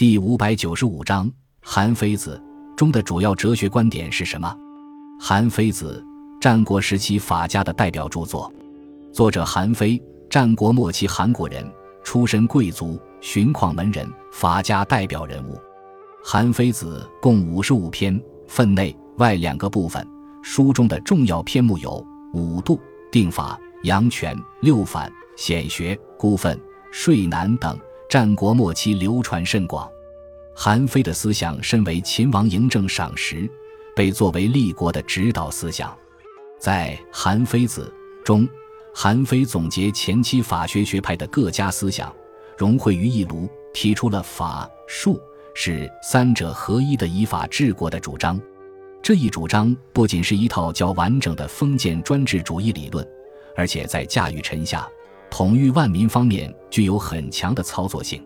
第五百九十五章《韩非子》中的主要哲学观点是什么？《韩非子》战国时期法家的代表著作，作者韩非，战国末期韩国人，出身贵族，荀况门人，法家代表人物。《韩非子》共五十五篇，分内外两个部分。书中的重要篇目有五度、定法、阳泉、六反、显学、孤愤、税难等。战国末期流传甚广，韩非的思想深为秦王嬴政赏识，被作为立国的指导思想。在《韩非子》中，韩非总结前期法学学派的各家思想，融汇于一炉，提出了法术是三者合一的以法治国的主张。这一主张不仅是一套较完整的封建专制主义理论，而且在驾驭臣下。统御万民方面具有很强的操作性，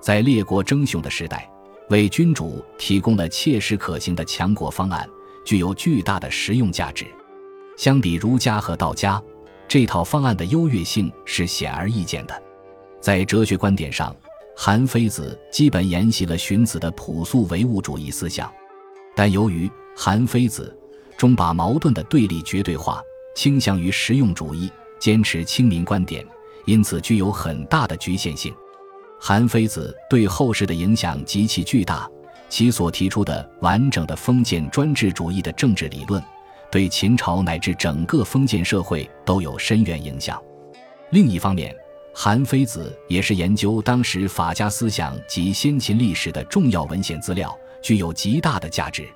在列国争雄的时代，为君主提供了切实可行的强国方案，具有巨大的实用价值。相比儒家和道家，这套方案的优越性是显而易见的。在哲学观点上，韩非子基本沿袭了荀子的朴素唯物主义思想，但由于韩非子中把矛盾的对立绝对化，倾向于实用主义，坚持亲民观点。因此具有很大的局限性。韩非子对后世的影响极其巨大，其所提出的完整的封建专制主义的政治理论，对秦朝乃至整个封建社会都有深远影响。另一方面，韩非子也是研究当时法家思想及先秦历史的重要文献资料，具有极大的价值。